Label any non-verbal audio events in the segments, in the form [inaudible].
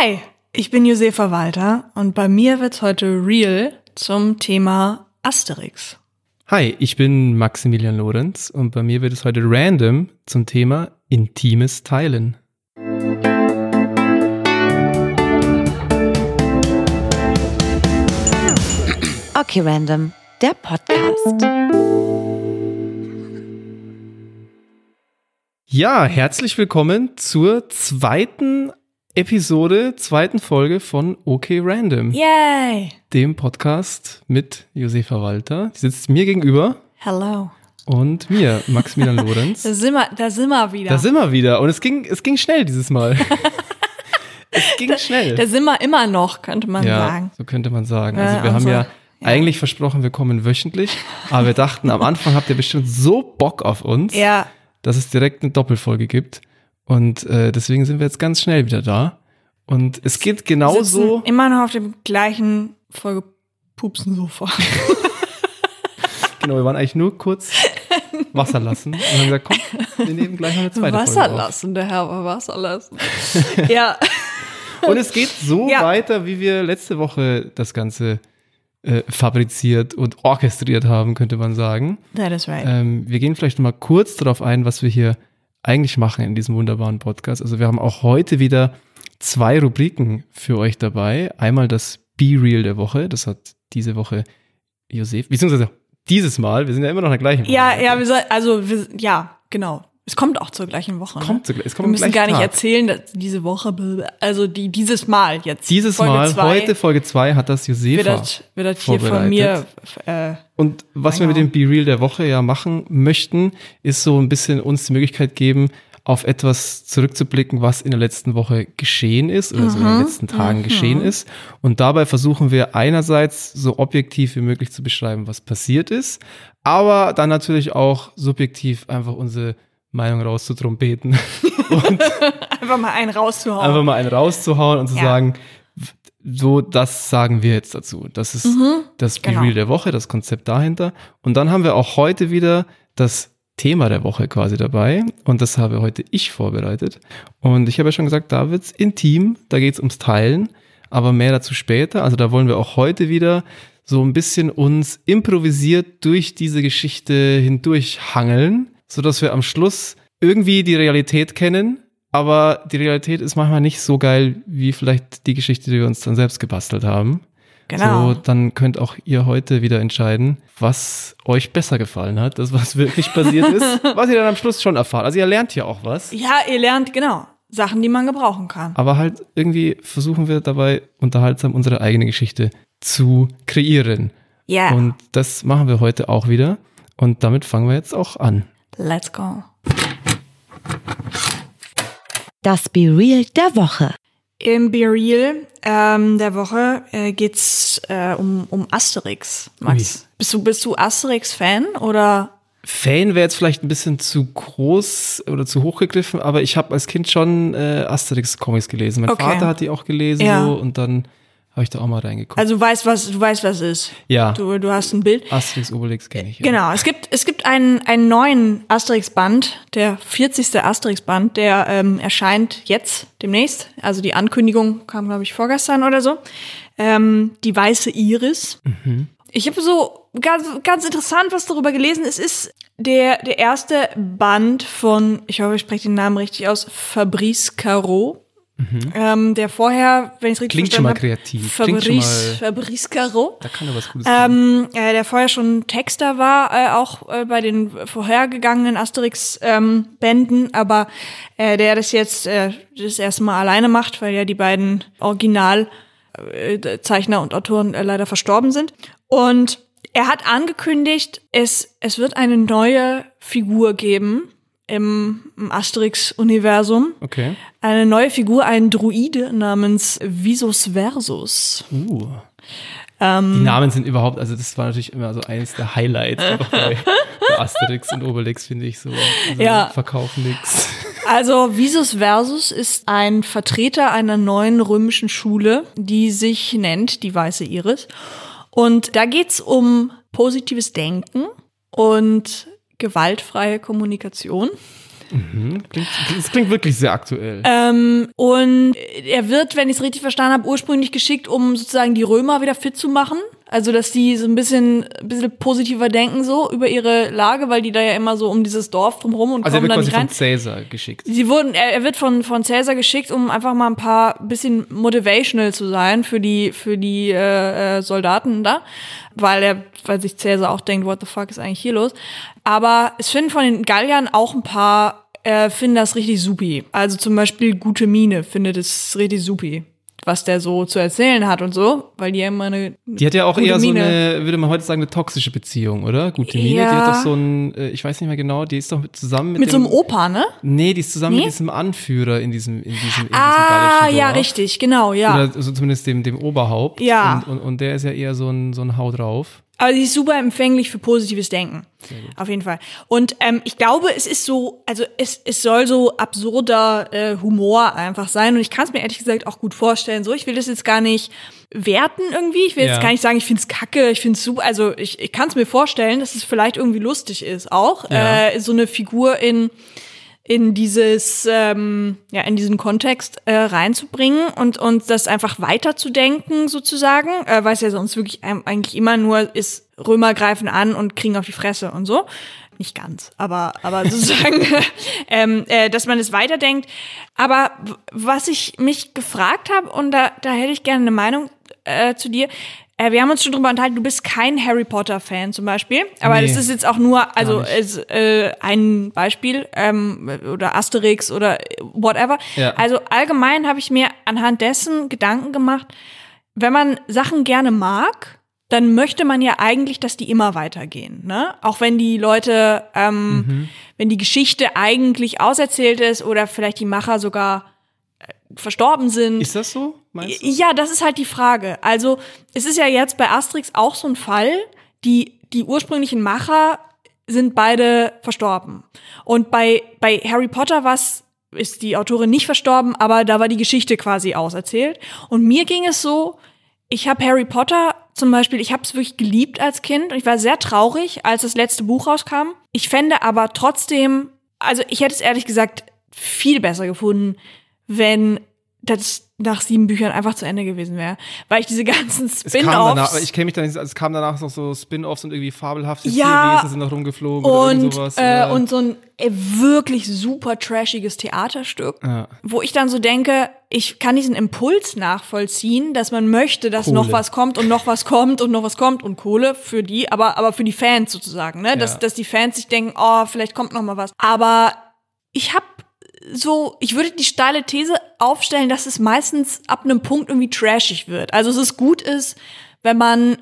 Hi, ich bin Josefa Walter und bei mir wird's heute real zum Thema Asterix. Hi, ich bin Maximilian Lorenz und bei mir wird es heute random zum Thema intimes Teilen. Okay, Random, der Podcast. Ja, herzlich willkommen zur zweiten Episode, zweiten Folge von OK Random, Yay! dem Podcast mit Josefa Walter. Die sitzt mir gegenüber Hello. und mir, Maximilian [laughs] Lorenz. Da sind wir, da sind wir wieder. Da sind wir wieder und es ging, es ging schnell dieses Mal. [laughs] es ging schnell. da sind wir immer noch, könnte man ja, sagen. so könnte man sagen. Also wir haben also, ja, ja. eigentlich versprochen, wir kommen wöchentlich, aber wir dachten, am Anfang habt ihr bestimmt so Bock auf uns, Ja, dass es direkt eine Doppelfolge gibt. Und äh, deswegen sind wir jetzt ganz schnell wieder da. Und es geht genauso. immer noch auf dem gleichen Vollgepupsen-Sofa. [laughs] Genau, wir waren eigentlich nur kurz Wasser lassen und haben gesagt, komm, wir nehmen gleich noch eine zweite Wasser Folge auf. lassen, der Herr war Wasser lassen. [laughs] ja, Und es geht so [laughs] Ja. weiter, wie wir letzte Woche das Ganze äh, fabriziert und orchestriert haben, könnte man sagen. that is right. Ähm, wir gehen vielleicht noch mal kurz darauf ein, was wir hier eigentlich machen in diesem wunderbaren Podcast. Also wir haben auch heute wieder zwei Rubriken für euch dabei. Einmal das Be Real der Woche. Das hat diese Woche Josef, beziehungsweise dieses Mal, wir sind ja immer noch in der gleichen Woche. ja, ja, wir soll, also, wir, ja, genau. Es kommt auch zur gleichen Woche. Kommt ne? sogar- es kommt wir müssen gar nicht Tag. erzählen, dass diese Woche, also die, dieses Mal jetzt. Dieses Folge Mal, zwei, heute Folge 2, hat das wird Josefa. das, wird das hier von mir, äh, Und was wir mit dem Be Real der Woche ja machen möchten, ist so ein bisschen uns die Möglichkeit geben, auf etwas zurückzublicken, was in der letzten Woche geschehen ist oder so in den letzten Tagen geschehen ist. Und dabei versuchen wir einerseits so objektiv wie möglich zu beschreiben, was passiert ist, aber dann natürlich auch subjektiv einfach unsere Meinung rauszutrompeten [laughs] und einfach mal einen rauszuhauen. einfach mal einen rauszuhauen und zu Ja. sagen, so, das sagen wir jetzt dazu. Das ist das Be genau. Real der Woche, das Konzept dahinter. Und dann haben wir auch heute wieder das Thema der Woche quasi dabei. Und das habe heute ich vorbereitet. Und ich habe ja schon gesagt, da wird's intim, da geht's ums Teilen, aber mehr dazu später. Also da wollen wir auch heute wieder so ein bisschen uns improvisiert durch diese Geschichte hindurch hangeln, sodass wir am Schluss irgendwie die Realität kennen, aber die Realität ist manchmal nicht so geil, wie vielleicht die Geschichte, die wir uns dann selbst gebastelt haben. genau. So, dann könnt auch ihr heute wieder entscheiden, was euch besser gefallen hat, das was wirklich passiert [laughs] ist, was ihr dann am Schluss schon erfahrt. Also ihr lernt ja auch was, ja, ihr lernt, genau, Sachen, die man gebrauchen kann. aber halt irgendwie versuchen wir dabei unterhaltsam unsere eigene Geschichte zu kreieren. Ja, Und das machen wir heute auch wieder. Und damit fangen wir jetzt auch an. Let's go. Das Be Real der Woche. Im Be Real ähm, der Woche äh, geht's äh, um, um Asterix, Max. Bist du, bist du Asterix-Fan oder? Fan wäre jetzt vielleicht ein bisschen zu groß oder zu hoch gegriffen, aber ich habe als Kind schon äh, Asterix-Comics gelesen. Mein Okay. Vater hat die auch gelesen Ja. so, und dann habe ich da auch mal reingeguckt. Also du weißt, was du weißt, was es ist. ja, Du, du hast ein Bild. Asterix, Obelix kenne ich. Ja. Genau, es gibt, es gibt einen, einen neuen Asterix-Band, der 40. Asterix-Band, der ähm, erscheint jetzt demnächst. Also die Ankündigung kam, glaube ich, vorgestern oder so. Ähm, die weiße Iris. Ich habe so ganz, ganz interessant was darüber gelesen. Es ist der, der erste Band von, ich hoffe, ich spreche den Namen richtig aus, Fabrice Caro. Ähm, der vorher, wenn ich es richtig Klingt schon mal kreativ. Fabrice, Fabrice Caro. da kann doch was Gutes. Ähm, äh, der vorher schon Texter war, äh, auch äh, bei den vorhergegangenen Asterix-Bänden, aber äh, der das jetzt äh, das erste Mal alleine macht, weil ja die beiden Originalzeichner und Autoren äh, leider verstorben sind. Und er hat angekündigt, es, es wird eine neue Figur geben im, im Asterix-Universum. Okay. Eine neue Figur, ein Druide namens Visus Versus. Uh. Ähm, Die Namen sind überhaupt, also das war natürlich immer so eins der Highlights einfach bei, bei Asterix und Obelix, finde ich so. Also Ja. Verkaufen nix. Also Visus Versus ist ein Vertreter einer neuen römischen Schule, die sich nennt die Weiße Iris. Und da geht's um positives Denken und gewaltfreie Kommunikation. Mhm. Klingt, das klingt wirklich sehr aktuell. Ähm, und er wird, wenn ich es richtig verstanden habe, ursprünglich geschickt, um sozusagen die Römer wieder fit zu machen. Also, dass die so ein bisschen, ein bisschen positiver denken so über ihre Lage, weil die da ja immer so um dieses Dorf drumherum und also er kommen wird dann nicht rein. von Cäsar geschickt. Sie wurden, er, er wird von, von Cäsar geschickt, um einfach mal ein paar bisschen motivational zu sein für die, für die äh, äh, Soldaten da. Weil er, weil sich Cäsar auch denkt, what the fuck ist eigentlich hier los? Aber es finden von den Galliern auch ein paar, äh, finden das richtig supi. Also zum Beispiel Gute Mine findet es richtig supi, was der so zu erzählen hat und so, weil die ja immer eine Die hat ja auch eher so Mine. eine, würde man heute sagen, eine toxische Beziehung, oder? Gute Mine, die Ja. hat doch so ein, äh, ich weiß nicht mehr genau, die ist doch mit, zusammen mit, mit so dem, einem Opa, ne? Nee, die ist zusammen Nee? mit diesem Anführer in diesem, in diesem, in Ah, diesem gallischen ja, richtig, genau, ja. Oder also zumindest dem, dem Oberhaupt. Ja. Und, und, und der ist ja eher so ein, so ein Hau drauf. Aber sie ist super empfänglich für positives Denken. Auf jeden Fall. Und ähm, ich glaube, es ist so, also es, es soll so absurder äh, Humor einfach sein. Und ich kann es mir ehrlich gesagt auch gut vorstellen. So, ich will das jetzt gar nicht werten irgendwie. Ich will Ja. jetzt gar nicht sagen, ich finde es kacke, ich finde es super. Also ich, ich kann es mir vorstellen, dass es vielleicht irgendwie lustig ist auch. Ja. Äh, so eine Figur in in dieses ähm, ja in diesen Kontext äh, reinzubringen und und das einfach weiterzudenken sozusagen, äh, weil es ja sonst wirklich eigentlich immer nur ist Römer greifen an und kriegen auf die Fresse und so. Nicht ganz, aber aber [laughs] sozusagen, ähm, äh, dass man es weiterdenkt. Aber was ich mich gefragt habe und da da hätte ich gerne eine Meinung äh, zu dir. Äh, wir haben uns schon drüber unterhalten, du bist kein Harry Potter Fan zum Beispiel, aber Nee. das ist jetzt auch nur, also es, äh, ein Beispiel ähm, oder Asterix oder whatever. Ja. Also allgemein habe ich mir anhand dessen Gedanken gemacht, wenn man Sachen gerne mag, dann möchte man ja eigentlich, dass die immer weitergehen. Ne? Auch wenn die Leute, ähm, Mhm. wenn die Geschichte eigentlich auserzählt ist oder vielleicht die Macher sogar äh, verstorben sind. Ist das so? Meinst du? Ja, das ist halt die Frage. Also, es ist ja jetzt bei Asterix auch so ein Fall, die, die ursprünglichen Macher sind beide verstorben. Und bei, bei Harry Potter was ist die Autorin nicht verstorben, aber da war die Geschichte quasi auserzählt. Und mir ging es so, ich habe Harry Potter zum Beispiel, ich habe es wirklich geliebt als Kind und ich war sehr traurig, als das letzte Buch rauskam. Ich fände aber trotzdem, also ich hätte es ehrlich gesagt viel besser gefunden, wenn das nach sieben Büchern einfach zu Ende gewesen wäre. Weil ich diese ganzen Spin-Offs ich kenne mich da nicht, es kam danach noch so Spin-offs und irgendwie fabelhafte Ja. Tierwesen sind noch rumgeflogen oder und, irgend sowas. äh, oder- und so ein äh, wirklich super trashiges Theaterstück, Ja. wo ich dann so denke, ich kann diesen Impuls nachvollziehen, dass man möchte, dass Kohle. noch was kommt und noch was kommt und noch was kommt und Kohle für die, aber, aber für die Fans sozusagen, ne? Dass, Ja. dass die Fans sich denken, oh, vielleicht kommt noch mal was. Aber ich habe so, ich würde die steile These aufstellen, dass es meistens ab einem Punkt irgendwie trashig wird. Also es ist gut ist, wenn man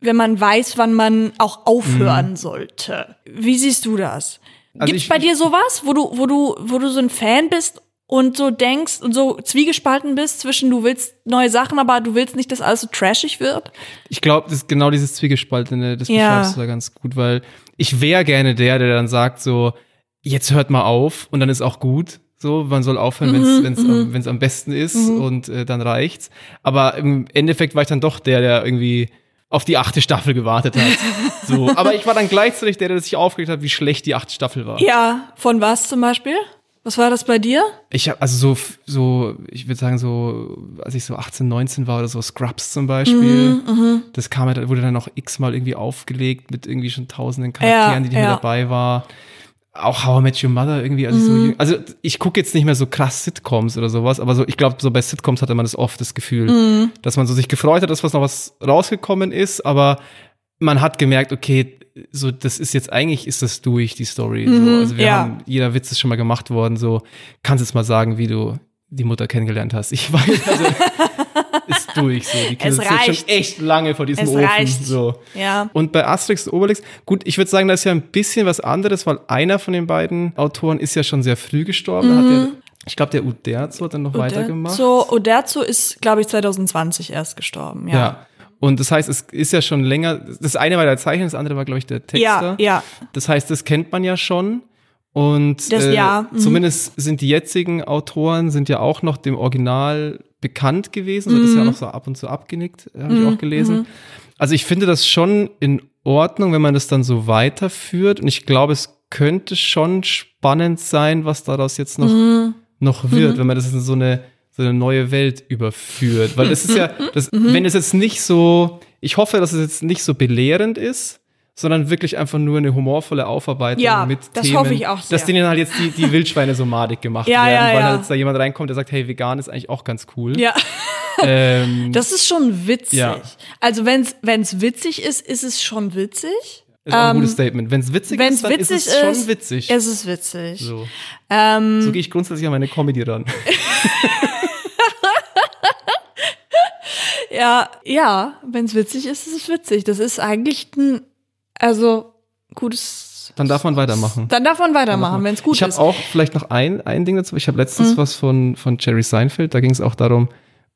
wenn man weiß, wann man auch aufhören sollte. Wie siehst du das? Mhm. Also Gibt's ich- bei dir sowas, wo du, wo du, wo du so ein Fan bist und so denkst und so zwiegespalten bist zwischen du willst neue Sachen, aber du willst nicht, dass alles so trashig wird? Ich glaube, das ist genau dieses Zwiegespaltene, das Ja. beschreibst du da ganz gut, weil ich wäre gerne der, der dann sagt so, jetzt hört mal auf und dann ist auch gut. So, man soll aufhören, Mhm, wenn es am, wenn's am besten ist und äh, dann reicht's. Aber im Endeffekt war ich dann doch der, der irgendwie auf die achte Staffel gewartet hat. [laughs] so, aber ich war dann gleichzeitig der, der sich aufgeregt hat, wie schlecht die achte Staffel war. Ja, von was zum Beispiel? Was war das bei dir? Ich habe also so, so, ich würde sagen so, als ich so 18, 19 war oder so, Scrubs zum Beispiel, Mhm, das kam halt, wurde dann noch x-mal irgendwie aufgelegt mit irgendwie schon tausenden Charakteren, Ja, die, die ja. dabei war. Auch How I Met Your Mother irgendwie, als ich so Mhm. also ich gucke jetzt nicht mehr so krass Sitcoms oder sowas, aber so, ich glaube, so bei Sitcoms hatte man das oft das Gefühl, Mhm. dass man so sich gefreut hat, dass was noch was rausgekommen ist, aber man hat gemerkt, okay, so, das ist jetzt eigentlich ist das durch, die Story. so. Also wir Mhm, ja. haben, jeder Witz ist schon mal gemacht worden, so, kannst jetzt mal sagen, wie du die Mutter kennengelernt hast. Ich weiß, also, [laughs] durch, so. Die Es reicht. schon echt lange vor diesem Es Ofen, reicht. so. Ja. Und bei Asterix und Obelix, gut, ich würde sagen, das ist ja ein bisschen was anderes, weil einer von den beiden Autoren ist ja schon sehr früh gestorben. Da hat der, ich glaube, der Uderzo hat dann noch weitergemacht. So, Oderzo ist, glaube ich, 2020 erst gestorben. Ja. Ja. Und das heißt, es ist ja schon länger, das eine war der Zeichner, das andere war, glaube ich, der Texter. Ja, ja. Das heißt, das kennt man ja schon. Und Das- äh, ja, mhm. zumindest sind die jetzigen Autoren sind ja auch noch dem Original bekannt gewesen. So, das Mhm. ist ja auch noch so ab und zu abgenickt, habe ich auch gelesen. Also ich finde das schon in Ordnung, wenn man das dann so weiterführt. Und ich glaube, es könnte schon spannend sein, was daraus jetzt noch, Mhm. noch wird, wenn man das in so eine, so eine neue Welt überführt. Weil das ist ja, das, [laughs] Mhm. wenn es jetzt nicht so, ich hoffe, dass es jetzt nicht so belehrend ist, sondern wirklich einfach nur eine humorvolle Aufarbeitung Ja, mit das Themen, hoffe ich auch sehr. dass denen halt jetzt die, die Wildschweine so madig gemacht [laughs] Ja, werden, ja, weil halt jetzt da jemand reinkommt, der sagt, hey, vegan ist eigentlich auch ganz cool. Ja, [laughs] Ähm, [laughs] das ist schon witzig. Also wenn es witzig ist, ist es schon witzig. ist auch ein ähm, gutes Statement. Wenn es witzig Wenn ist, es dann witzig ist es schon witzig. ist es witzig. so. Ähm, so gehe ich grundsätzlich an meine Comedy ran. ja, ja, wenn es witzig ist, ist es witzig. Das ist eigentlich ein, also gutes. Dann darf man weitermachen. Dann darf man weitermachen, wenn es gut ich habe ist. auch vielleicht noch ein, ein Ding dazu. Ich habe letztens Mhm. was von, von Jerry Seinfeld, da ging es auch darum,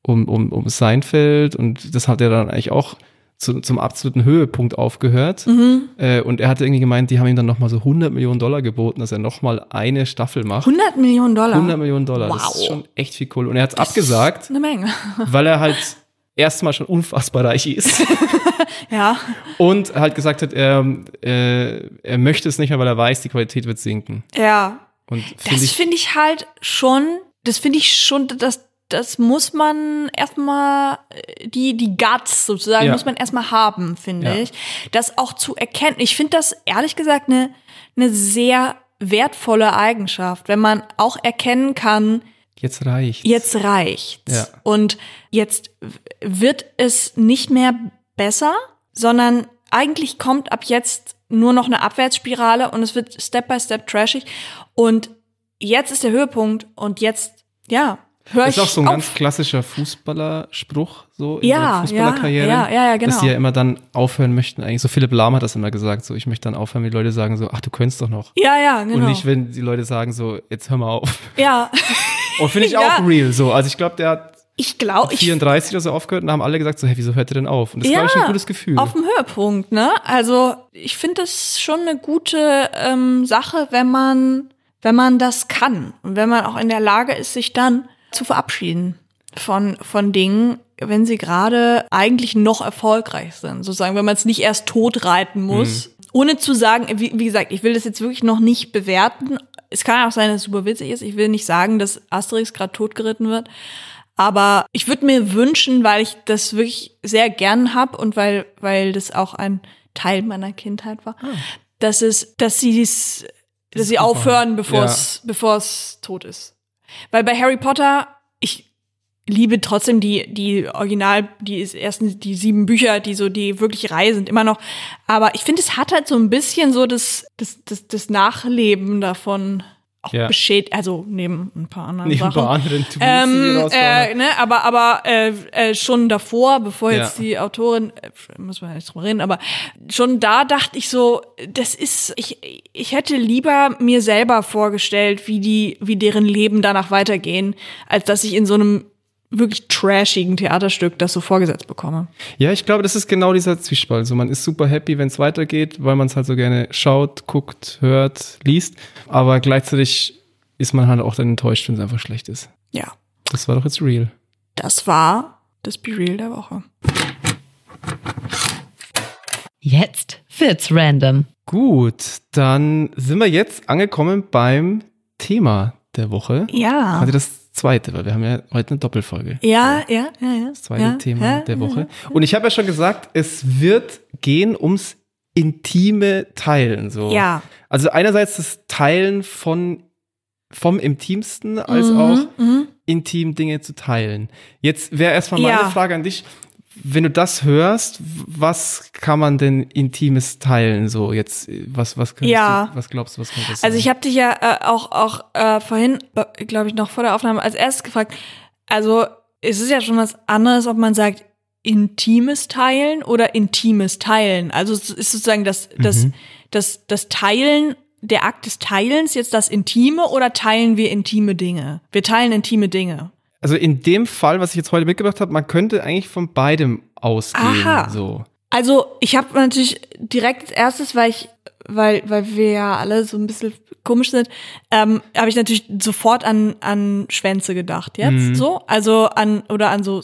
um, um, um Seinfeld und das hat er dann eigentlich auch zu, zum absoluten Höhepunkt aufgehört. Mhm. Äh, und er hatte irgendwie gemeint, die haben ihm dann nochmal so 100 Millionen Dollar geboten, dass er nochmal eine Staffel macht. 100 Millionen Dollar. 100 Millionen Dollar, das Wow. ist schon echt viel Kohle. Und er hat es abgesagt, Eine Menge. weil er halt erstmal schon unfassbar reich ist [laughs] Ja. und halt gesagt hat, er, äh, er möchte es nicht mehr, weil er weiß, die Qualität wird sinken. Ja. Und Das finde ich, finde ich halt schon, das finde ich schon, das, das muss man erstmal, äh, die, die Guts sozusagen, Ja. muss man erstmal haben, finde Ja. ich. Das auch zu erkennen. Ich finde das ehrlich gesagt eine, eine sehr wertvolle Eigenschaft, wenn man auch erkennen kann, jetzt reicht. jetzt reicht's. Ja. Und jetzt wird es nicht mehr besser, sondern eigentlich kommt ab jetzt nur noch eine Abwärtsspirale und es wird Step by Step trashig. Und jetzt ist der Höhepunkt und jetzt, ja, höre Das ich ist auch so ein auf. ganz klassischer Fußballerspruch, so in Ja, der Fußballerkarriere. ja, ja, ja, genau. Dass die ja immer dann aufhören möchten. Eigentlich so Philipp Lahm hat das immer gesagt, so ich möchte dann aufhören, wenn die Leute sagen so, ach, du könntest doch noch. ja, ja, genau. Und nicht, wenn die Leute sagen so, jetzt hör mal auf. ja, [laughs] Und finde ich [laughs] Ja. auch real so. Also ich glaube, der hat ich glaube, ich 34 oder so aufgehört und haben alle gesagt so, hey, wieso hört ihr denn auf? Und das ist, glaube ich, ein gutes Gefühl. Auf dem Höhepunkt, ne? Also ich finde das schon eine gute ähm, Sache, wenn man, wenn man das kann und wenn man auch in der Lage ist, sich dann zu verabschieden von, von Dingen, wenn sie gerade eigentlich noch erfolgreich sind. Sozusagen, wenn man es nicht erst tot reiten muss. Mhm. Ohne zu sagen, wie, wie gesagt, ich will das jetzt wirklich noch nicht bewerten. Es kann auch sein, dass es super witzig ist. Ich will nicht sagen, dass Asterix gerade totgeritten wird. Aber ich würde mir wünschen, weil ich das wirklich sehr gern hab und weil, weil das auch ein Teil meiner Kindheit war, dass es, dass sie es, dass sie aufhören, bevor Ja. es, bevor es tot ist. Weil bei Harry Potter, liebe trotzdem die, die Original, die ersten, die sieben Bücher, die so, die wirklich Reihe sind, immer noch. Aber ich finde, es hat halt so ein bisschen so das, das, das, das Nachleben davon auch Ja. beschädigt, also neben ein paar anderen Neben ein Sachen. paar anderen die Ähm, äh, ne, aber aber äh, äh, schon davor, bevor Ja. jetzt die Autorin, äh, muss man ja nicht drüber reden, aber schon da dachte ich so, das ist, ich, ich hätte lieber mir selber vorgestellt, wie die, wie deren Leben danach weitergehen, als dass ich in so einem wirklich trashigen Theaterstück das so vorgesetzt bekomme. Ja, ich glaube, das ist genau dieser Zwiespalt. So, man ist super happy, wenn es weitergeht, weil man es halt so gerne schaut, guckt, hört, liest. Aber gleichzeitig ist man halt auch dann enttäuscht, wenn es einfach schlecht ist. Ja, Das war doch jetzt real. das war das Be Real der Woche. Jetzt wird's random. Gut, dann sind wir jetzt angekommen beim Thema der Woche. Ja. Quasi das zweite, weil wir haben ja heute eine Doppelfolge. Ja, ja, ja, ja. Das zweite ja, Thema ja, der ja. Woche. Und ich habe ja schon gesagt, es wird gehen ums intime Teilen. So. Ja. Also einerseits das Teilen von vom intimsten als Mhm, auch mhm. intim Dinge zu teilen. Jetzt wäre erstmal meine Ja. Frage an dich. Wenn du das hörst, was kann man denn Intimes teilen? So jetzt, äh, was, was Ja. du, was glaubst du, was könnte das sein? Also ich habe dich ja äh, auch, auch äh, vorhin, glaube ich, noch vor der Aufnahme als erstes gefragt. Also es ist ja schon was anderes, ob man sagt intimes Teilen oder intimes Teilen. Also es ist sozusagen das, das, Mhm. das, das Teilen, der Akt des Teilens jetzt das Intime oder teilen wir intime Dinge? Wir teilen intime Dinge. Also in dem Fall, was ich jetzt heute mitgebracht habe, man könnte eigentlich von beidem ausgehen. Aha. So. Also ich habe natürlich direkt als erstes, weil ich, weil, weil wir ja alle so ein bisschen komisch sind, ähm, habe ich natürlich sofort an, an Schwänze gedacht jetzt Mhm. so. Also an oder an so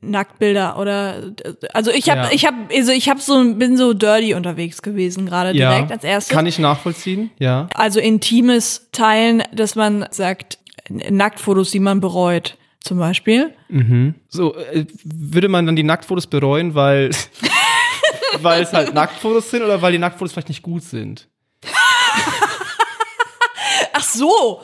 Nacktbilder oder also ich habe Ja. ich habe also ich habe so bin so dirty unterwegs gewesen gerade direkt als erstes. Kann ich nachvollziehen, ja. also intimes Teilen, dass man sagt Nacktfotos, die man bereut zum Beispiel. So, äh, würde man dann die Nacktfotos bereuen, weil, [laughs] weil es halt Nacktfotos sind oder weil die Nacktfotos vielleicht nicht gut sind? Ach so.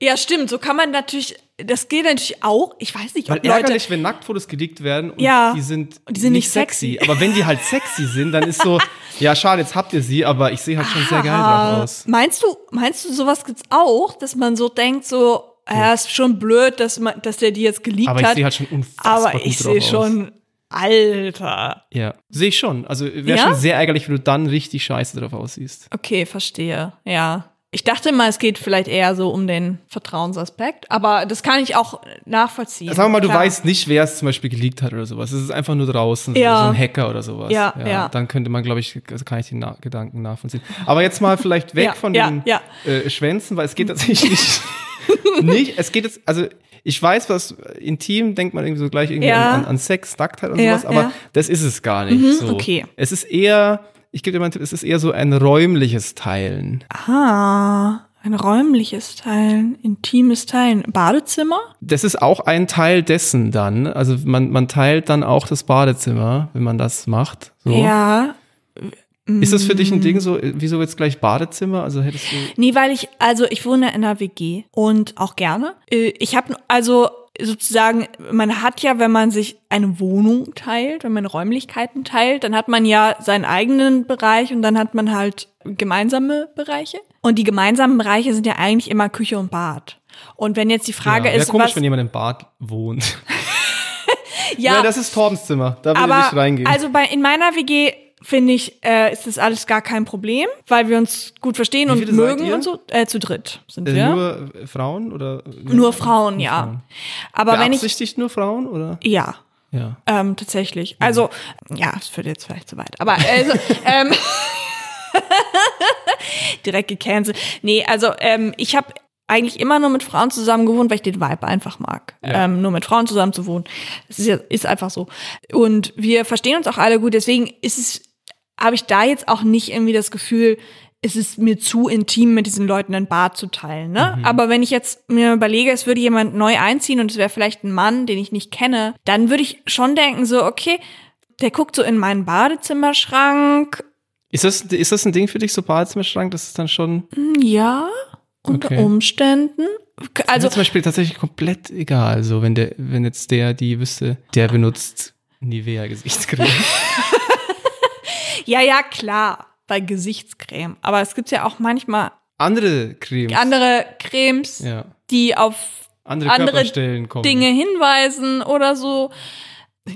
Ja, stimmt. So kann man natürlich, das geht natürlich auch. Ich weiß nicht, Weil ob Leute. ärgerlich, wenn Nacktfotos geleakt werden und Ja. die sind, die sind nicht sexy. Aber wenn die halt sexy sind, dann ist so, [laughs] ja schade, jetzt habt ihr sie, aber ich sehe halt schon sehr geil drauf aus. Meinst du, meinst du, sowas gibt's auch, dass man so denkt, so, ja, ist schon blöd, dass man, dass der die jetzt geleakt Aber ich hat. sehe halt schon unfassbar aber ich sehe aus. schon, Alter. Ja, sehe ich schon. Also wäre Ja? schon sehr ärgerlich, wenn du dann richtig scheiße drauf aussiehst. Okay, verstehe. Ja. Ich dachte mal, es geht vielleicht eher so um den Vertrauensaspekt, aber das kann ich auch nachvollziehen. Sagen wir mal, du Klar. weißt nicht, wer es zum Beispiel geleakt hat oder sowas. Es ist einfach nur draußen, Ja. so ein Hacker oder sowas. Ja, ja. Dann könnte man, glaube ich, also kann ich die Na Gedanken nachvollziehen. Aber jetzt mal vielleicht weg Ja, von ja, den ja. Äh, Schwänzen, weil es geht tatsächlich [laughs] nicht. [laughs] Es geht jetzt, also ich weiß, was intim denkt man irgendwie so gleich irgendwie Ja. an, an, an Sex, Nacktheit und Ja, sowas, aber ja. das ist es gar nicht. Mhm, so. okay. Es ist eher, ich gebe dir mal einen Tipp, es ist eher so ein räumliches Teilen. Ah, ein räumliches Teilen, intimes Teilen. Badezimmer? Das ist auch ein Teil dessen dann. Also man, man teilt dann auch das Badezimmer, wenn man das macht. So. Ja. Ist das für dich ein Ding so, äh, wieso jetzt gleich Badezimmer? Also hättest du. Nee, weil ich, also ich wohne in einer WG und auch gerne. Äh, Ich habe also sozusagen, man hat ja, wenn man sich eine Wohnung teilt, wenn man Räumlichkeiten teilt, dann hat man ja seinen eigenen Bereich und dann hat man halt gemeinsame Bereiche. Und die gemeinsamen Bereiche sind ja eigentlich immer Küche und Bad. Und wenn jetzt die Frage ja, ist, komisch, was, wenn jemand im Bad wohnt. [laughs] ja, Ja, das ist Torbens Zimmer. Da will ich aber nicht reingehen. also bei in meiner WG finde ich, äh, ist das alles gar kein Problem, weil wir uns gut verstehen und mögen und so. Äh, zu dritt sind äh, wir. Nur äh, Frauen oder? Nur Frauen, ja. Frauen. Aber wenn ich, Beabsichtigt nur Frauen oder? ja, Ja. ähm, tatsächlich. Also, ja, es führt jetzt vielleicht zu weit. Aber also, [laughs] ähm, [laughs] direkt gecancelt. Nee, also ähm, ich habe eigentlich immer nur mit Frauen zusammen gewohnt, weil ich den Vibe einfach mag. Ja. Ähm, nur mit Frauen zusammen zu wohnen. Das ist, ja, ist einfach so. Und wir verstehen uns auch alle gut. Deswegen ist es, habe ich da jetzt auch nicht irgendwie das Gefühl, es ist mir zu intim, mit diesen Leuten ein Bad zu teilen. Ne? Aber wenn ich jetzt mir überlege, es würde jemand neu einziehen und es wäre vielleicht ein Mann, den ich nicht kenne, dann würde ich schon denken, so, okay, der guckt so in meinen Badezimmerschrank. Ist das, ist das ein Ding für dich, so Badezimmerschrank? Das ist dann schon. Hm, Ja, unter Okay. Umständen. Also zum Beispiel tatsächlich komplett egal. So, wenn der, wenn jetzt der, die wüsste, der benutzt Nivea Gesichtscreme. [laughs] ja, ja, klar, bei Gesichtscreme. Aber es gibt ja auch manchmal Andere Cremes. andere Cremes, ja. die auf Andere, andere. Dinge hinweisen oder so. [laughs]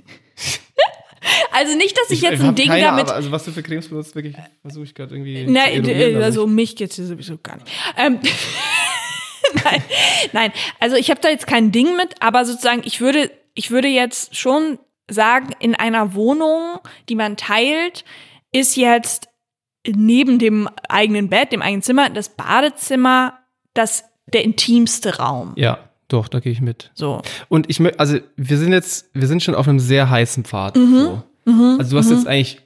also nicht, dass ich, jetzt ein Ding keine, damit. Also was du für Cremes benutzt, wirklich, versuche ich gerade irgendwie. Nein, also um mich geht's hier sowieso gar nicht. Ähm, [laughs] nein, nein, also ich habe da jetzt kein Ding mit, aber sozusagen, ich würde, ich würde jetzt schon sagen, in einer Wohnung, die man teilt, ist jetzt neben dem eigenen Bett, dem eigenen Zimmer, das Badezimmer, das der intimste Raum. Ja, doch, da gehe ich mit. So. Und ich möchte, also wir sind jetzt, wir sind schon auf einem sehr heißen Pfad. Mhm. So. also du hast jetzt eigentlich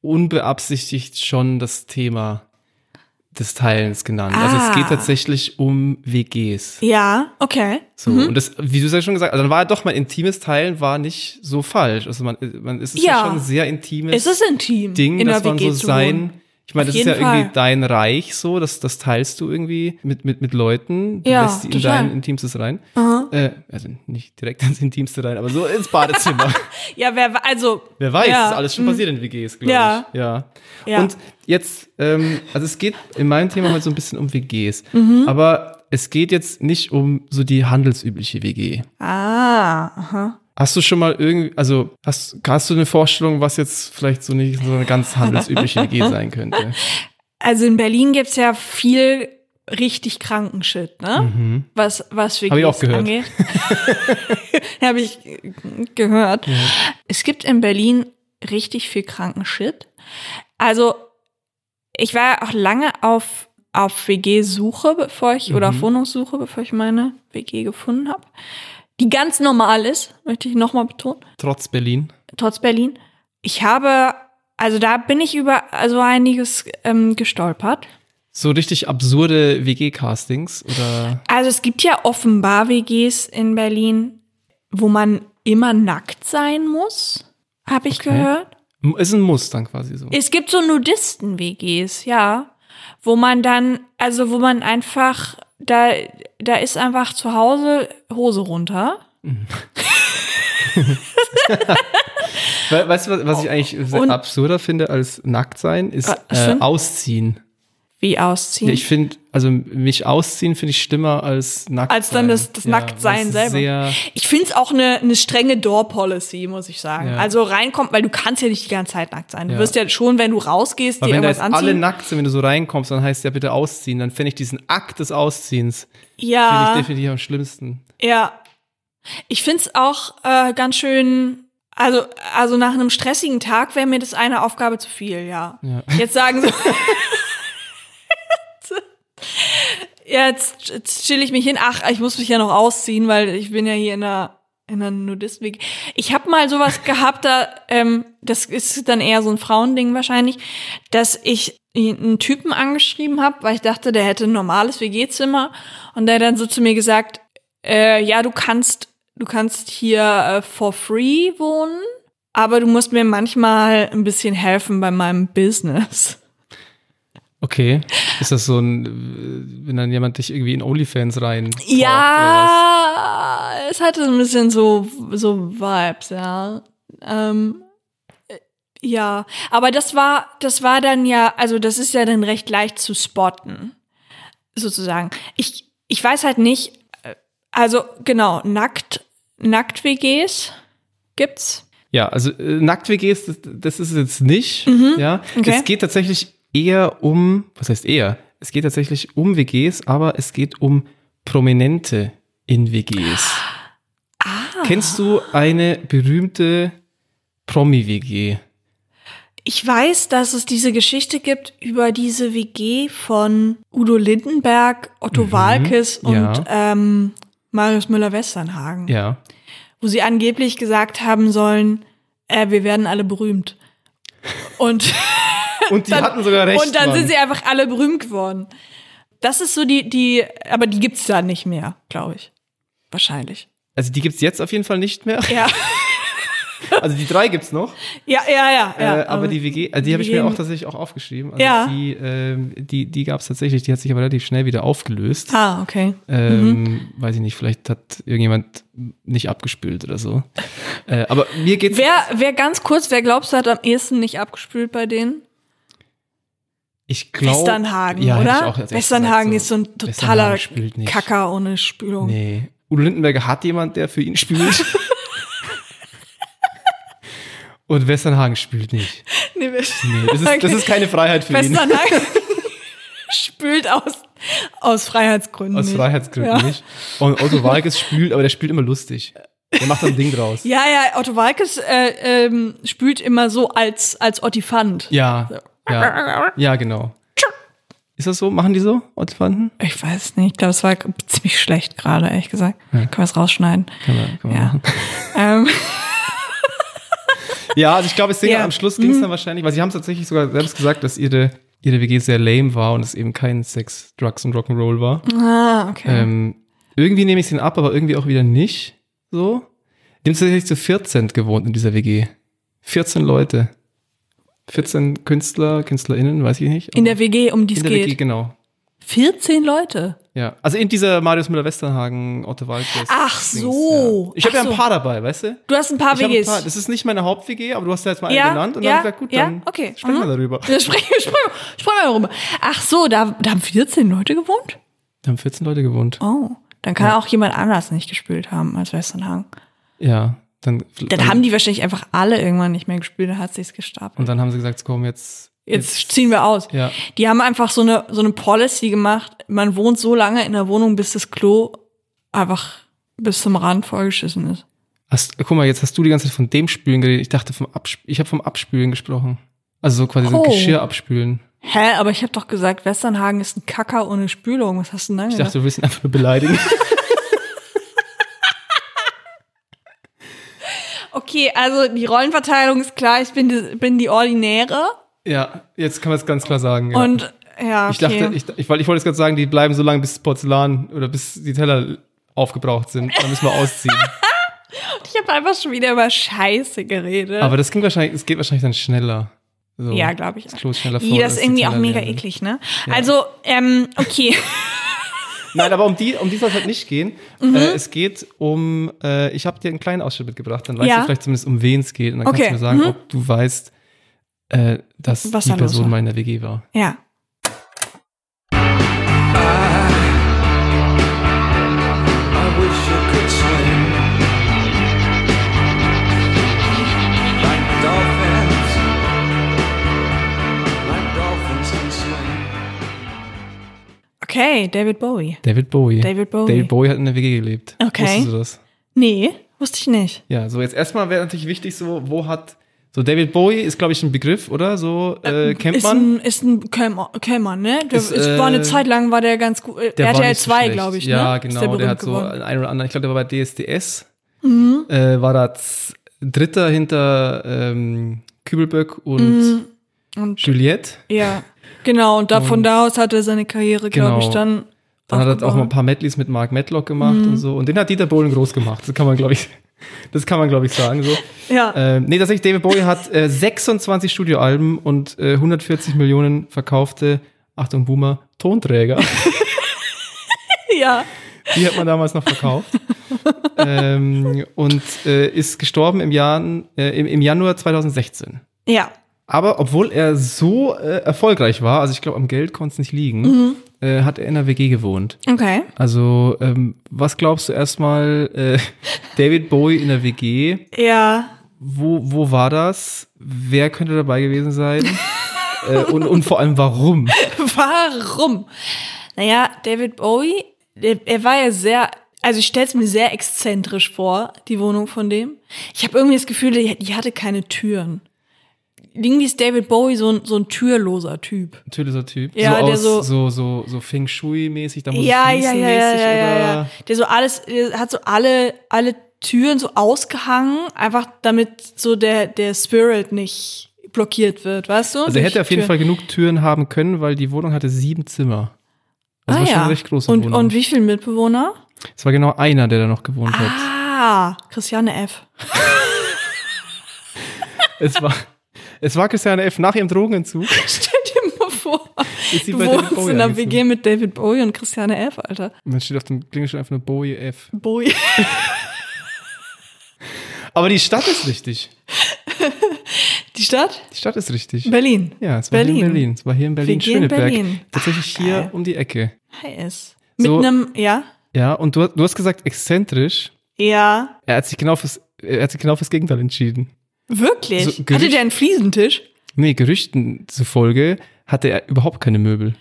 unbeabsichtigt schon das Thema des Teilens genannt. Also es Ah. geht tatsächlich um WGs. Ja, okay. So, und das, wie du es ja schon gesagt hast, also dann war doch mein intimes Teilen war nicht so falsch. Also man, man es ist ja, Ja. schon ein sehr intimes Es ist intim, Ding, in dass man so sein. Ich meine, das ist ja jeden irgendwie Fall. dein Reich so, das, das teilst du irgendwie mit, mit, mit Leuten. Du Ja, lässt die in total. dein Intimstes rein. Äh, also nicht direkt ins Intimste rein, aber so ins Badezimmer. [laughs] Ja, wer, also. Wer weiß, ja, ist alles schon passiert in WGs, glaube Ja. ich. Ja. Ja. Und jetzt, ähm, also es geht in meinem Thema heute so ein bisschen um WGs. Mhm. Aber es geht jetzt nicht um so die handelsübliche WG. Ah, aha. Hast du schon mal irgendwie, also hast, hast du eine Vorstellung, was jetzt vielleicht so nicht so eine ganz handelsübliche WG [laughs] sein könnte? Also in Berlin gibt's ja viel richtig kranken Shit, ne? Was, was WGs Mhm. Hab ich auch gehört. angeht. [laughs] Habe ich gehört. Es gibt in Berlin richtig viel kranken Shit. Also, ich war ja auch lange auf, auf WG-Suche, bevor ich, oder auf Wohnungssuche, bevor ich meine WG gefunden habe. Die ganz normal ist, möchte ich nochmal betonen, Trotz Berlin. trotz Berlin. Ich habe, also da bin ich über also einiges ähm, gestolpert. So richtig absurde WG-Castings oder Also es gibt ja offenbar WGs in Berlin, wo man immer nackt sein muss, habe ich Okay. gehört. ist ein Muss dann quasi so. Es gibt so Nudisten-WGs, ja, wo man dann, also wo man einfach, da, da ist einfach zu Hause Hose runter. We weißt du, was, was ich eigentlich sehr Und- absurder finde als nackt sein, ist Ah, äh, ausziehen. Wie ausziehen. Ja, ich finde, also mich ausziehen finde ich schlimmer als nackt Als dann das- das Nacktsein das ist selber. Ich finde es auch eine, eine strenge Door-Policy, muss ich sagen. Ja. Also reinkommt, weil du kannst ja nicht die ganze Zeit nackt sein. Du Ja. wirst ja schon, wenn du rausgehst, weil dir wenn da irgendwas jetzt alle anziehen. nackt sind, wenn du so reinkommst, dann heißt ja bitte ausziehen. Dann fände ich diesen Akt des Ausziehens, finde ich ja, definitiv am schlimmsten. ja. Ich finde es auch äh, ganz schön, also, also nach einem stressigen Tag wäre mir das eine Aufgabe zu viel, ja. Ja. Jetzt sagen [laughs] sie. Jetzt, jetzt chill ich mich hin. Ach, ich muss mich ja noch ausziehen, weil ich bin ja hier in einer, in einer Nudistweg. Ich habe mal sowas [laughs] gehabt, da, ähm, das ist dann eher so ein Frauending wahrscheinlich, dass ich einen Typen angeschrieben habe, weil ich dachte, der hätte ein normales WG-Zimmer und der dann so zu mir gesagt, äh, ja, du kannst, du kannst hier äh, for free wohnen, aber du musst mir manchmal ein bisschen helfen bei meinem Business. Okay. Ist das so ein, äh, wenn dann jemand dich irgendwie in OnlyFans rein. Ja, es hatte so ein bisschen so, so Vibes, ja. Ähm, äh, ja, aber das war, das war dann ja, also das ist ja dann recht leicht zu spotten, sozusagen. Ich, ich weiß halt nicht, äh, also genau, nackt, Nackt-WGs gibt's. Ja, also äh, Nackt-WGs, das, das ist es jetzt nicht. Ja, Mhm. okay. es geht tatsächlich eher um, was heißt eher? Es geht tatsächlich um WGs, aber es geht um Prominente in WGs. Ah. Kennst du eine berühmte Promi-WG? Ich weiß, dass es diese Geschichte gibt über diese WG von Udo Lindenberg, Otto Walkes und ja. ähm, Marius Müller-Westernhagen. Ja. wo sie angeblich gesagt haben sollen, äh, wir werden alle berühmt. Und, [laughs] Und die dann, hatten sogar recht. und dann Mann. sind sie einfach alle berühmt geworden. Das ist so die, die, aber die gibt's da nicht mehr, glaube ich. Wahrscheinlich. also die gibt's jetzt auf jeden Fall nicht mehr. Ja, [laughs] Also die drei gibt's noch. ja, ja, ja. ja äh, aber die WG, also die habe ich mir auch tatsächlich auch aufgeschrieben. Also Ja. Die, ähm, die, die gab's tatsächlich, die hat sich aber relativ schnell wieder aufgelöst. Ah, okay. Ähm, Weiß ich nicht, vielleicht hat irgendjemand nicht abgespült oder so. äh, aber mir geht's. Wer, wer ganz kurz, wer glaubst du, hat am ehesten nicht abgespült bei denen? Ich glaube. Westernhagen, ja, oder? Westernhagen gesagt, ist so ein Westernhagen totaler. Kacker ohne Spülung. Nee. Udo Lindenberger hat jemand, der für ihn spült. [laughs] Und Westernhagen spült nicht. Nee, Nee, das ist, das ist keine Freiheit für ihn. Westernhagen [laughs] spült aus, aus Freiheitsgründen. Aus nicht. Freiheitsgründen ja. nicht. Und Otto Walkes spült, aber der spült immer lustig. Der macht ein Ding draus. Ja, ja, Otto Walkes äh, ähm, spült immer so als, als Ottifant. Ja, ja, ja, genau. Ist das so? Machen die so, Ottifanten? Ich weiß nicht, ich glaube, es war ziemlich schlecht gerade, ehrlich gesagt. Können wir es rausschneiden? Kann man, kann man Ja. machen. [laughs] ähm, Ja, also ich glaube, es Ja. am Schluss ging es Mhm. dann wahrscheinlich, weil sie haben tatsächlich sogar selbst gesagt, dass ihre, ihre WG sehr lame war und es eben kein Sex, Drugs und Rock'n'Roll war. ah, okay. Ähm, irgendwie nehme ich es ihnen ab, aber irgendwie auch wieder nicht. So. Die haben tatsächlich zu 14 gewohnt in dieser WG. 14 Leute. 14 Künstler, KünstlerInnen, weiß ich nicht. in der WG, um die es in der geht. WG, genau. 14 Leute. Ja. Also in dieser Marius Müller-Westernhagen, Otto Walkes. Ach so. Ja. Ich habe ja ein so. paar dabei, weißt du? Du hast ein paar Ich hab ein WGs. paar, das ist nicht meine Haupt-WG, aber du hast ja jetzt mal Ja, eine genannt und ja, dann gesagt, gut, ja, dann okay. sprechen wir Mhm. darüber. [laughs] Wir sprechen, sprechen, sprechen wir darüber. Ach so, da, da haben 14 Leute gewohnt? Da haben 14 Leute gewohnt. Oh. Dann kann auch jemand anders nicht gespült haben als Westernhagen. Ja. Dann, Dann haben die wahrscheinlich einfach alle irgendwann nicht mehr gespült, da hat sich's gestapelt. und dann haben sie gesagt, komm, jetzt. Jetzt ziehen wir aus. Ja. Die haben einfach so eine, so eine Policy gemacht. Man wohnt so lange in der Wohnung, bis das Klo einfach bis zum Rand vollgeschissen ist. Hast, guck mal, jetzt hast du die ganze Zeit von dem Spülen geredet. Ich dachte vom Absp ich habe vom Abspülen gesprochen. Also so quasi so Oh. Geschirr abspülen. Hä, aber ich habe doch gesagt, Westernhagen ist ein Kacker ohne Spülung. Was hast du denn da Ich gedacht? dachte, du willst ihn einfach nur beleidigen. [laughs] Okay, also die Rollenverteilung ist klar. Ich bin die, bin die Ordinäre. ja, jetzt kann man es ganz klar sagen. Ja. Und ja, okay. Ich dachte, ich, ich, wollte- ich wollte jetzt gerade sagen, die bleiben so lange, bis Porzellan oder bis die Teller aufgebraucht sind. Dann müssen wir ausziehen. [laughs] ich habe einfach schon wieder über Scheiße geredet. Aber das ging wahrscheinlich, es geht wahrscheinlich dann schneller. So. ja, glaube ich. Das Klo ist schneller voll, das ist irgendwie auch mega eklig, ne? Also, ähm, okay. [laughs] Nein, aber um die, um die soll es halt nicht gehen. Mhm. Äh, es geht um, äh, ich habe dir einen kleinen Ausschnitt mitgebracht, dann weißt Ja. du vielleicht zumindest, um wen es geht. Und dann Okay, kannst du mir sagen, mhm. ob du weißt, äh, dass Was die Person mal in der WG war. ja. Okay, David Bowie. David Bowie. David Bowie. David Bowie hat in der WG gelebt. Okay. Wusstest du das? Nee, wusste ich nicht. Ja, so jetzt erstmal wäre natürlich wichtig, so, wo hat, so David Bowie ist, glaube ich, ein Begriff, oder? So, äh, kennt ist man. Ein, ist ein Kölner, ne? Der Ist, ist, war eine äh, Zeit lang, war der ganz gut. äh, Der RTL so 2, schlecht. glaube ich, Ja, ne? genau. Der, berühmt hat so geworden. einen oder anderen, ich glaube, der war bei DSDS. Mhm. Äh, war da Dritter hinter ähm, Kübelböck und Und Juliette. ja, genau. Und da, von Und- da aus hat er seine Karriere, glaube ich, Genau. dann. Dann hat er auch mal ein paar Medleys mit Mark Medlock gemacht Mhm. und so. Und den hat Dieter Bohlen groß gemacht. Das kann man, glaube ich, [laughs] das kann man, glaube ich, sagen. So. Ja. Ähm, nee, tatsächlich, David Bowie hat äh, 26 Studioalben und äh, 140 Millionen verkaufte, Achtung, Boomer, Tonträger. [laughs] ja. Die hat man damals noch verkauft. [laughs] ähm, und äh, ist gestorben im, Jahr, äh, im, im Januar 2016. Ja. Aber obwohl er so äh, erfolgreich war, also ich glaube, am Geld konnte es nicht liegen, Mhm. äh, hat er in der WG gewohnt. Okay. Also, ähm, was glaubst du erstmal, äh, [laughs] David Bowie in der WG? Ja. Wo, wo war das? Wer könnte dabei gewesen sein? [laughs] äh, und, und vor allem warum? [laughs] Warum? Naja, David Bowie, der, er war ja sehr, also ich stelle es mir sehr exzentrisch vor, die Wohnung von dem. Ich habe irgendwie das Gefühl, die, die hatte keine Türen. Irgendwie ist David Bowie so ein, so ein türloser Typ. Natürlich so Typ. Ja, so der aus, so- so, so, so Feng Shui-mäßig, da muss Ja, es ja, ja, ja, ja, ja, oder? ja. Der so alles, der hat so alle, alle Türen so ausgehangen, einfach damit so der, der Spirit nicht blockiert wird, weißt du? Also er hätte auf jeden Türen. Fall genug Türen haben können, weil die Wohnung hatte sieben Zimmer. Das ah, war schon ja. eine recht große und, Wohnung. und wie viele Mitbewohner? es war genau einer, der da noch gewohnt hat. Ah, Christiane F. [laughs] Es war, es war Christiane F. nach ihrem Drogenentzug. [laughs] Stell dir mal vor, du wohnst in einer. WG mit David Bowie und Christiane F., Alter. Und dann steht auf dem Klingelschein einfach nur Bowie F. Bowie. [laughs] Aber die Stadt ist richtig. Die Stadt? Die Stadt ist richtig. Berlin. Ja, es war hier in Berlin. Berlin. Es war hier in WG in Berlin-Schöneberg. Berlin. Tatsächlich hier geil. um die Ecke. Heiß. Mit So- einem, ja? Ja, und du, du hast gesagt exzentrisch. Ja. Er hat sich genau fürs, er hat sich genau fürs Gegenteil entschieden. Wirklich? So, Hatte Gerücht- der einen Fliesentisch? Nee, Gerüchten zufolge hatte er überhaupt keine Möbel.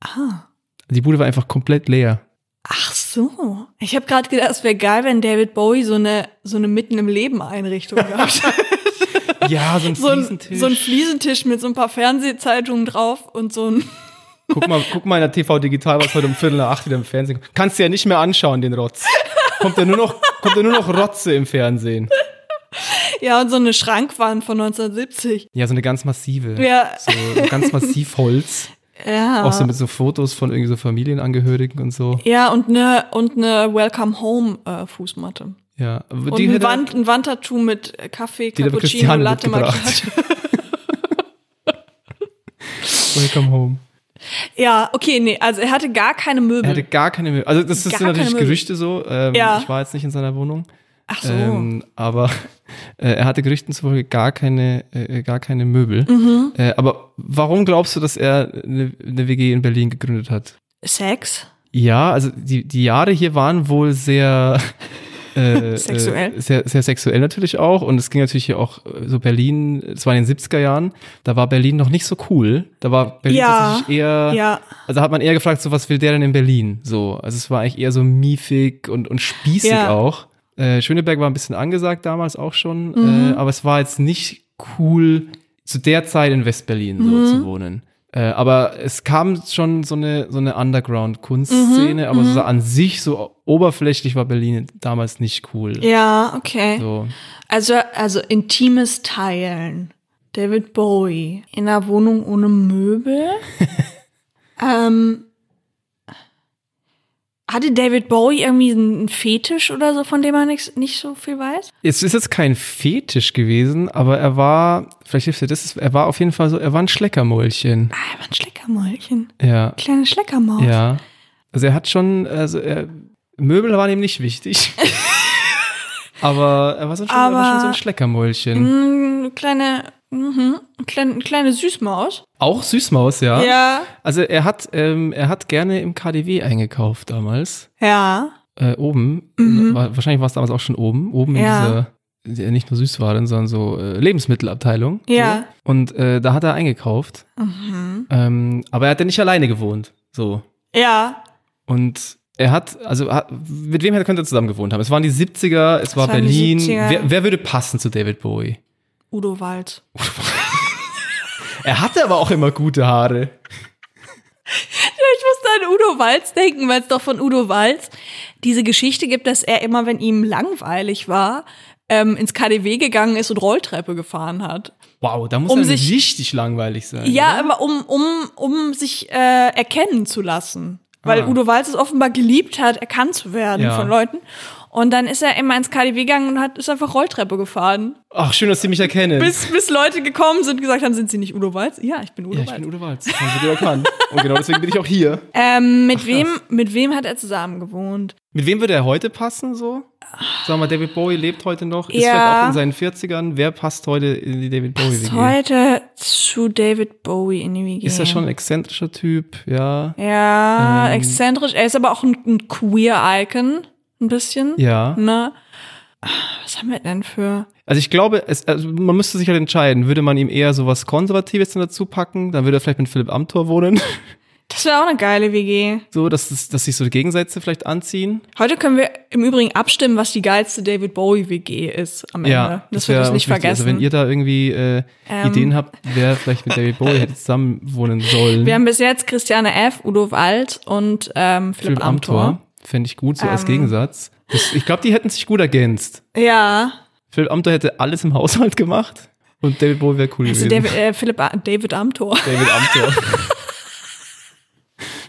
Ah. Die Bude war einfach komplett leer. Ach so. Ich habe gerade gedacht, es wäre geil, wenn David Bowie so eine, so eine mitten im Leben Einrichtung [laughs] gehabt hätte. Ja, so ein so, ein, Fliesentisch. so ein Fliesentisch mit so ein paar Fernsehzeitungen drauf und so ein. guck, mal, guck mal in der TV Digital, was heute um Viertel nach acht wieder im Fernsehen kommt. Kannst du ja nicht mehr anschauen, den Rotz. Kommt ja nur noch, kommt ja nur noch Rotze im Fernsehen. [laughs] Ja, und so eine Schrankwand von 1970. Ja, so eine ganz massive. Ja. So, so ganz [laughs] massiv Holz. Ja. Auch so mit so Fotos von irgendwie so Familienangehörigen und so. Ja, und eine und eine Welcome Home äh, Fußmatte. Ja. aber Und die ein, Wand, ein Wandtattoo mit äh, Kaffee, Die Cappuccino, Latte. Macchiato. [laughs] Welcome home. Ja, okay, nee, also er hatte gar keine Möbel. Er hatte gar keine Möbel. Also das, Gar sind natürlich. Gerüchte so. Ähm, Ja. Ich war jetzt nicht in seiner Wohnung. Ach so. Ähm, aber äh, er hatte Gerüchten zufolge gar keine, äh, gar keine Möbel. Mhm. Äh, aber warum glaubst du, dass er eine, eine WG in Berlin gegründet hat? Sex? Ja, also die, die Jahre hier waren wohl sehr äh, Sexuell? Äh, sehr, sehr sexuell natürlich auch. Und es ging natürlich hier auch äh, so Berlin, es war in den 70er Jahren, da war Berlin noch nicht so cool. Da war Berlin Ja, tatsächlich eher, ja. also hat man eher gefragt, so was will der denn in Berlin? So, also es war eigentlich eher so miefig und, und spießig Ja. auch. Äh, Schöneberg war ein bisschen angesagt damals auch schon, Mhm. äh, aber es war jetzt nicht cool, zu der Zeit in Westberlin so Mhm. zu wohnen. Äh, aber es kam schon so eine, so eine Underground-Kunstszene, Mhm, aber so an sich, so oberflächlich war Berlin damals nicht cool. Ja, okay. So. Also, also intimes Teilen. David Bowie in einer Wohnung ohne Möbel. [laughs] ähm, hatte David Bowie irgendwie einen Fetisch oder so, von dem er nicht, nicht so viel weiß? Es ist jetzt kein Fetisch gewesen, aber er war, vielleicht hilft dir das, er war auf jeden Fall so, er war ein Schleckermäulchen. Ah, er war ein Schleckermäulchen. Ja. Kleine Schleckermaus. Ja. Also er hat schon, also er, Möbel waren ihm nicht wichtig. [laughs] aber er war, so, schon, er war schon so ein Aber- Schleckermäulchen. Mm, kleine, mhm, kleine, kleine Süßmaus. Auch Süßmaus, ja. Ja. Also er hat, ähm, er hat gerne im KDW eingekauft damals. Ja. Äh, oben. War, wahrscheinlich war es damals auch schon oben. Oben Mhm. Ja. in dieser, nicht nur Süßwaren, sondern so äh, Lebensmittelabteilung. Ja. Mhm. So. Und äh, da hat er eingekauft. Ähm, aber er hat ja nicht alleine gewohnt. So. Ja. Und er hat, also hat, mit wem könnte er zusammen gewohnt haben? Es waren die 70er, es war waren die Berlin. 70er. Wer, wer würde passen zu David Bowie? Udo Walz. [laughs] Er hatte aber auch immer gute Haare. Ich musste an Udo Walz denken, weil es doch von Udo Walz diese Geschichte gibt, dass er immer, wenn ihm langweilig war, ähm, ins KDW gegangen ist und Rolltreppe gefahren hat. Wow, da muss Um er sich- richtig langweilig sein. Ja, aber um, um, um sich äh, erkennen zu lassen. Weil Ah. Udo Walz es offenbar geliebt hat, erkannt zu werden Ja. von Leuten. Und dann ist er immer ins KDW gegangen und hat, ist einfach Rolltreppe gefahren. Ach, schön, dass Sie mich erkennen. Bis, bis Leute gekommen sind und gesagt haben, sind Sie nicht Udo Walz? Ja, ich bin Udo ja, ich Walz. bin Udo Walz. Haben Sie erkannt. Und genau deswegen bin ich auch hier. [laughs] ähm, mit, wem, mit wem hat er zusammen gewohnt? Mit wem würde er heute passen, so? Sag mal, David Bowie lebt heute noch, ist Ja. vielleicht auch in seinen 40ern. Wer passt heute in die David Bowie Ist WG? heute zu David Bowie in die WG. Ist er schon ein exzentrischer Typ, ja. Ja, Ähm. exzentrisch. Er ist aber auch ein, ein Queer-Icon. Ein bisschen. Ja. Ne? Was haben wir denn für. Also ich glaube, es, also man müsste sich halt entscheiden, würde man ihm eher so was Konservatives dann dazu packen, dann würde er vielleicht mit Philipp Amthor wohnen, [laughs] Das wäre auch eine geile WG. so, dass, das, dass sich so die Gegensätze vielleicht anziehen. Heute können wir im Übrigen abstimmen, was die geilste David Bowie WG ist am Ende. das wird wär uns nicht vergessen. Also wenn ihr da irgendwie äh, Ähm. Ideen habt, wer vielleicht mit David Bowie hätte zusammen wohnen sollen. wir haben bis jetzt Christiane F., Udo Walz und ähm, Philipp, Philipp Amthor. Amthor, fände ich gut, so als Ähm. Gegensatz. Das, ich glaube, die hätten sich gut ergänzt. Ja. Philipp Amthor hätte alles im Haushalt gemacht und David Bowie wäre cool Also gewesen. David, äh, Philipp A David Amthor. David Amthor.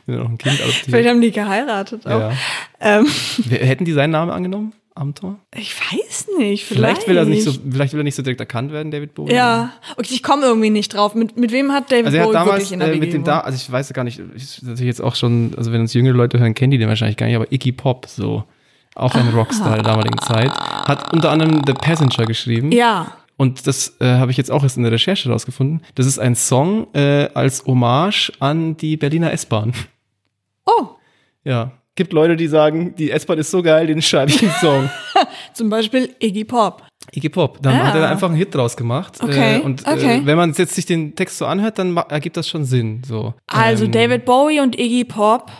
Wir haben noch ein Kind Vielleicht haben die geheiratet auch. Ja. Ähm, Hätten die seinen Namen angenommen? Amthor? ich weiß nicht. Vielleicht Vielleicht, will er nicht so, vielleicht will er nicht so direkt erkannt werden, David Bowie. Ja, okay, ich komme irgendwie nicht drauf. Mit, mit wem hat David Also Bowie damals wirklich in der äh, mit dem da, also ich weiß gar nicht, natürlich jetzt auch schon, also wenn uns jüngere Leute hören, kennen die den wahrscheinlich gar nicht, aber Iggy Pop, so, auch ein Rockstar der damaligen Zeit, hat unter anderem The Passenger geschrieben. Ja. Und das äh, habe ich jetzt auch erst in der Recherche rausgefunden. Das ist ein Song äh, als Hommage an die Berliner S-Bahn. Oh, Ja. Gibt Leute, die sagen, die S-Bahn ist so geil, den schreibe ich einen Song. [laughs] zum Beispiel Iggy Pop. Iggy Pop. Dann Ah. hat er da einfach einen Hit draus gemacht. Okay, Äh, und okay. Äh, wenn man jetzt sich den Text so anhört, dann ergibt das schon Sinn. So. Also Ähm, David Bowie und Iggy Pop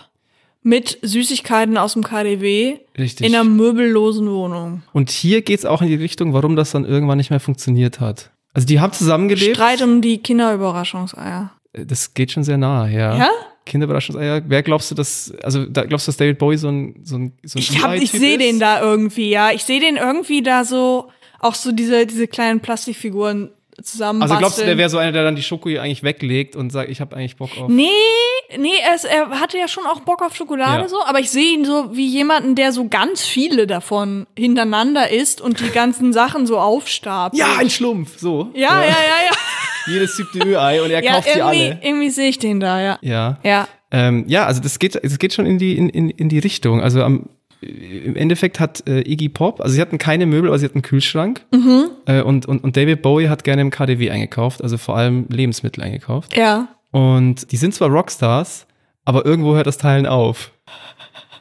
mit Süßigkeiten aus dem KDW Richtig. in einer möbellosen Wohnung. Und hier geht's auch in die Richtung, warum das dann irgendwann nicht mehr funktioniert hat. Also die haben zusammengelebt. Streit um die Kinderüberraschungseier. Das geht schon sehr nah, ja. Ja? Kinderüberraschungseier. Wer glaubst du, dass, also da glaubst du, dass David Bowie so ein, so ein, so ein Ich, hab- ich sehe den da irgendwie, ja. Ich sehe den irgendwie da so, auch so diese, diese kleinen Plastikfiguren zusammen. Also glaubst du, der wäre so einer, der dann die Schoko eigentlich weglegt und sagt, ich habe eigentlich Bock auf. Nee, nee, es, er hatte ja schon auch Bock auf Schokolade Ja. so, aber ich sehe ihn so wie jemanden, der so ganz viele davon hintereinander isst und die ganzen Sachen so aufstapelt. Ja, ein Schlumpf, so. ja, ja, ja, ja. [laughs] Jedes siebte Ü-Ei und er Ja, kauft sie alle. irgendwie sehe ich den da, ja. Ja. Ja. Ähm, ja, also das geht, es geht schon in die, in, in, in die Richtung. Also am, im Endeffekt hat äh, Iggy Pop, also sie hatten keine Möbel, aber sie hatten einen Kühlschrank. Mhm. Äh, und, und, und David Bowie hat gerne im KDW eingekauft, also vor allem Lebensmittel eingekauft. Ja. Und die sind zwar Rockstars, aber irgendwo hört das Teilen auf.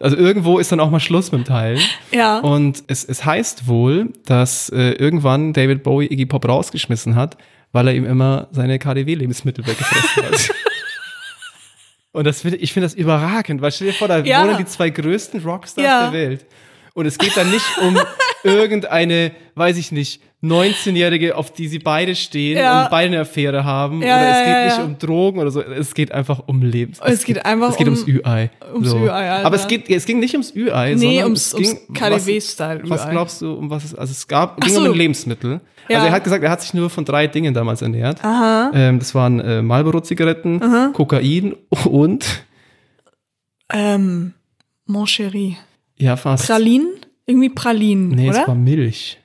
Also irgendwo ist dann auch mal Schluss mit dem Teilen. Ja. Und es, es heißt wohl, dass äh, irgendwann David Bowie Iggy Pop rausgeschmissen hat, weil er ihm immer seine KDW-Lebensmittel weggefressen hat. [laughs] Und das find, ich finde das überragend, weil stell dir vor, da Ja. wohnen die zwei größten Rockstars Ja. der Welt. Und es geht dann nicht um irgendeine, weiß ich nicht, 19-Jährige, auf die sie beide stehen Ja. und beide eine Affäre haben. Ja, oder es geht ja, nicht um Drogen oder so. Es geht einfach um Leben. Es geht einfach es geht um- ums Ü-Ei. ums Ü-Ei, Alter. Aber es, geht, es ging nicht ums Ü-Ei, Nee, sondern ums, es ging, ums KDW-Style. Was, was glaubst du, um was es, also es gab, ging so. um ein Lebensmittel. Also er hat gesagt, er hat sich nur von drei Dingen damals ernährt. Ähm, das waren äh, Marlboro-Zigaretten, Kokain und, Ähm, Mon Chéri. ja fast. Pralinen? Irgendwie Pralinen, Nee, oder? es war Milch.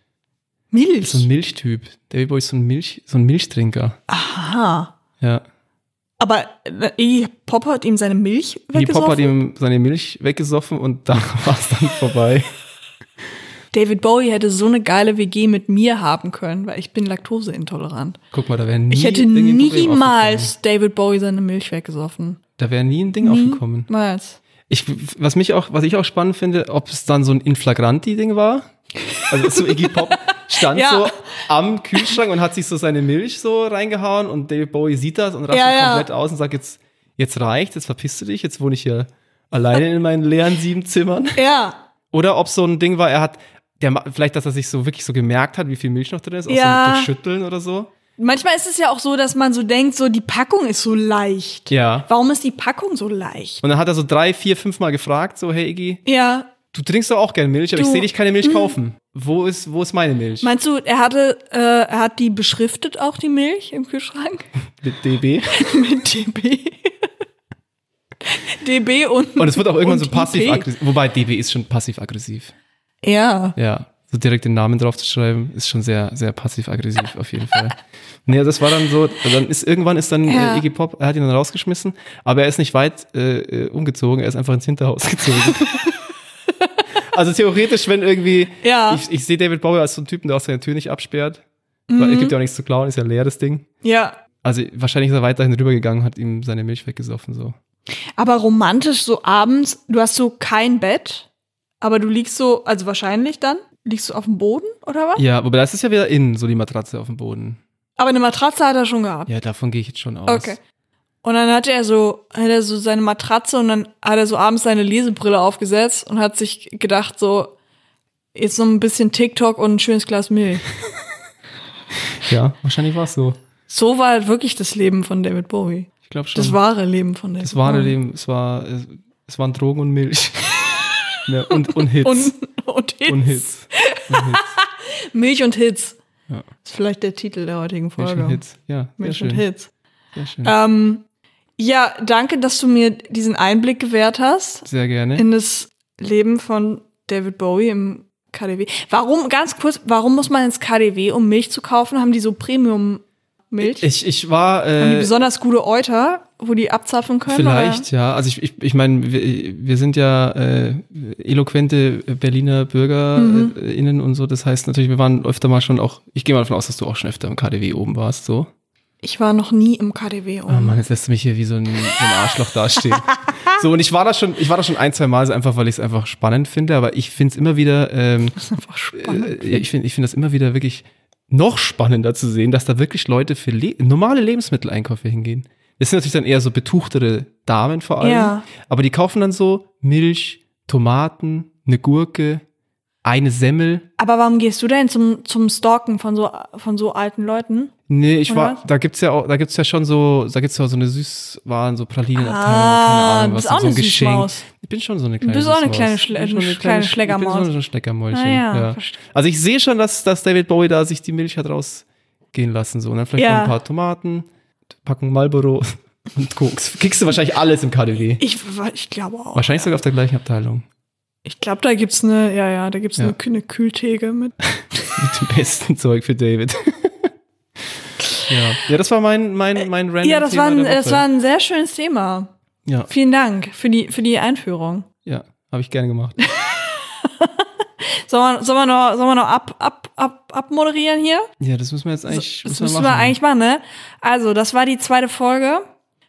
Milch. So ein Milchtyp. David Boy ist so ein Milch, so ein Milchtrinker. Aha. Ja. Aber Iggy Pop hat ihm seine Milch Die Pop hat weggesoffen? ihm seine Milch weggesoffen und da [laughs] war es dann vorbei. David Bowie hätte so eine geile WG mit mir haben können, weil ich bin laktoseintolerant. Guck mal, da wäre nie Ich hätte niemals David Bowie seine Milch weggesoffen. Da wäre nie ein Ding aufgekommen. Niemals. Ich, was mich auch, was ich auch spannend finde, ob es dann so ein Inflagranti-Ding war. Also so Iggy Pop stand [laughs] Ja. so am Kühlschrank und hat sich so seine Milch so reingehauen und David Bowie sieht das und rastet Ja, ja. komplett aus und sagt jetzt, jetzt reicht, jetzt verpisst du dich, jetzt wohne ich hier alleine in meinen leeren sieben Zimmern. Ja. Oder ob so ein Ding war, er hat, der, vielleicht, dass er sich so wirklich so gemerkt hat, wie viel Milch noch drin ist, auch Ja. so durch Schütteln oder so. Manchmal ist es ja auch so, dass man so denkt, so die Packung ist so leicht. Ja. Warum ist die Packung so leicht? Und dann hat er so drei, vier, fünf Mal gefragt, so, hey Iggy, Ja. du trinkst doch auch gerne Milch, aber Du- ich sehe dich keine Milch kaufen. Wo ist, wo ist meine Milch? Meinst du, er hatte, äh, er hat die beschriftet auch die Milch im Kühlschrank [laughs] Mit DB. [laughs] mit DB? [laughs] DB und Und es wird auch irgendwann so passiv IP. aggressiv. Wobei DB ist schon passiv-aggressiv. Ja. Ja. So direkt den Namen drauf zu schreiben, ist schon sehr, sehr passiv-aggressiv auf jeden Fall. [laughs] Nee, das war dann so, dann ist irgendwann ist dann Ja. äh, Iggy Pop, er hat ihn dann rausgeschmissen, aber er ist nicht weit äh, äh, umgezogen, er ist einfach ins Hinterhaus [laughs] gezogen. also theoretisch, wenn irgendwie, Ja. ich, ich sehe David Bowie als so einen Typen, der auch seine Tür nicht absperrt, weil es gibt ja auch nichts zu klauen, ist ja leer das Ding. Ja. Also wahrscheinlich ist er weiterhin rübergegangen, hat ihm seine Milch weggesoffen, so. Aber romantisch so abends, du hast so kein Bett, aber du liegst so, also wahrscheinlich dann, liegst du auf dem Boden oder was? Ja, aber das ist ja wieder innen, so die Matratze auf dem Boden. Aber eine Matratze hat er schon gehabt. Ja, davon gehe ich jetzt schon aus. Okay. Und dann hatte er so, hat er so seine Matratze und dann hat er so abends seine Lesebrille aufgesetzt und hat sich gedacht so, jetzt noch ein bisschen TikTok und ein schönes Glas Milch. [laughs] Ja, wahrscheinlich war es so. So war halt wirklich das Leben von David Bowie. Ich glaube schon. Das wahre Leben von David das wahre Bowie. Leben, es war, es, es waren Drogen und Milch. [laughs] ja, und, und [laughs] Hits. Und, und Hits. Und Hits. Und Hits. [laughs] Milch und Hits. Ja. ist vielleicht der Titel der heutigen Milch Folge. und Hits. Ja, Milch und Hits. Sehr schön. Ähm, ja, danke, dass du mir diesen Einblick gewährt hast Sehr gerne. in das Leben von David Bowie im KDW. Warum, ganz kurz, warum muss man ins KDW, um Milch zu kaufen? Haben die so Premium-Milch? Ich, ich war, Haben die äh, besonders gute Euter, wo die abzapfen können? vielleicht, ja. Also ich, ich, ich meine, wir, wir sind ja äh, eloquente Berliner BürgerInnen und so. Das heißt natürlich, wir waren öfter mal schon auch, ich gehe mal davon aus, dass du auch schon öfter im KDW oben warst, so. Oder? Ich war noch nie im KDW. Oh oben. Mann, jetzt lässt du mich hier wie so ein, so ein Arschloch dastehen. [laughs] so, und ich war da schon, ich war da schon ein, zwei Mal, so einfach weil ich es einfach spannend finde, aber ich finde es immer wieder, ähm, das ist einfach spannend. äh, ich finde ich finde das immer wieder wirklich noch spannender zu sehen, dass da wirklich Leute für le normale Lebensmitteleinkäufe hingehen. Das sind natürlich dann eher so betuchtere Damen vor allem, Ja. aber die kaufen dann so Milch, Tomaten, eine Gurke, eine Semmel. Aber warum gehst du denn zum, zum Stalken von so, von so alten Leuten? Nee, ich Oder war, was? da gibt's ja auch, da gibt's ja schon so, da gibt's ja so eine Süßwaren, so Pralinenabteilung, Ah, keine Ahnung, du was bist auch so ein eine Geschenk. Süßmaus. Ich bin schon so eine kleine bist auch eine kleine Ich bin Schle- schon eine kleine Ich Schlägermaus. bin so ein Schleckermäulchen. Ah ja, ja. Also ich sehe schon, dass, dass David Bowie da sich die Milch hat rausgehen lassen, so. Und dann vielleicht Ja. noch ein paar Tomaten, Packung Marlboro [laughs] und Koks. Kriegst du wahrscheinlich alles im KDW. Ich, ich glaube auch. Wahrscheinlich sogar auf der gleichen Abteilung. Ich glaube, da gibt's eine, ja, ja, da gibt's Ja. eine, eine Kühltheke mit. [laughs] Mit dem besten Zeug für David. [laughs] ja. ja, das war mein, mein, mein random Ja, das Thema war, ein, das war ein sehr schönes Thema. Ja, Vielen Dank für die, für die Einführung. ja, habe ich gerne gemacht. Sollen wir, sollen wir noch, sollen wir noch ab, ab, ab, abmoderieren hier? Ja, das müssen wir jetzt eigentlich Das müssen wir wir machen. eigentlich machen, ne? Also, das war die zweite Folge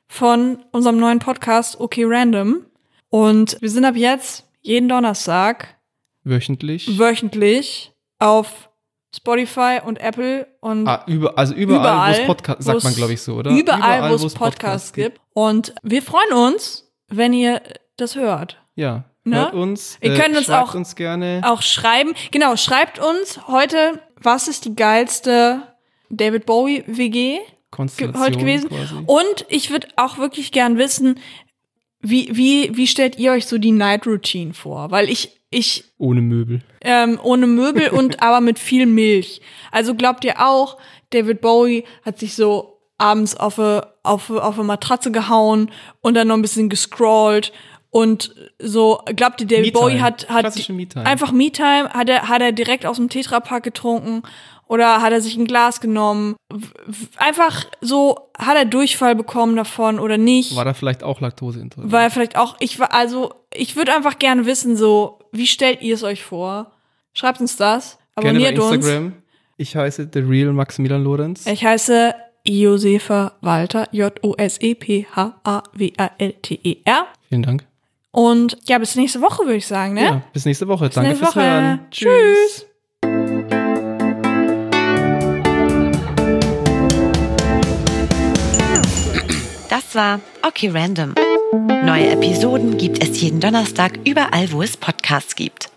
von unserem neuen Podcast Okay Random. Und wir sind ab jetzt jeden Donnerstag Wöchentlich. wöchentlich auf Spotify und Apple und Ah, über, also überall, Überall, wo es Podcast, sagt man, glaube ich, so, oder? überall, wo es Podcasts gibt. Und wir freuen uns, wenn ihr das hört. Ja. Ne? hört uns. Ihr äh, könnt uns auch- uns gerne. Auch schreiben. Genau, schreibt uns heute, was ist die geilste David Bowie WG heute gewesen? quasi. Und ich würde auch wirklich gern wissen, wie, wie, wie stellt ihr euch so die Night Routine vor? Weil ich, ich Ohne Möbel. ähm, ohne Möbel [laughs] und aber mit viel Milch. Also glaubt ihr auch, David Bowie hat sich so abends auf eine, auf, auf eine Matratze gehauen und dann noch ein bisschen gescrollt und so, glaubt ihr, David. Bowie hat, hat Me-Time. einfach Me-Time, hat er, hat er direkt aus dem Tetrapack getrunken oder hat er sich ein Glas genommen? Einfach so, hat er Durchfall bekommen davon oder nicht? War da vielleicht auch Laktoseintolerant? Weil vielleicht auch, ich war, also, ich würde einfach gerne wissen, so, wie stellt ihr es euch vor? Schreibt uns das, Gerne bei abonniert uns. Instagram. Ich heiße The Real Maximilian Lorenz. Ich heiße Josefa Walter, J-O-S-E-P-H-A-W-A-L-T-E-R. Vielen Dank. Und ja, bis nächste Woche, würde ich sagen, ne? Ja, bis nächste Woche. Danke nächste fürs Woche. Hören. Tschüss. Das war Okay Random. Neue Episoden gibt es jeden Donnerstag überall, wo es Podcasts gibt.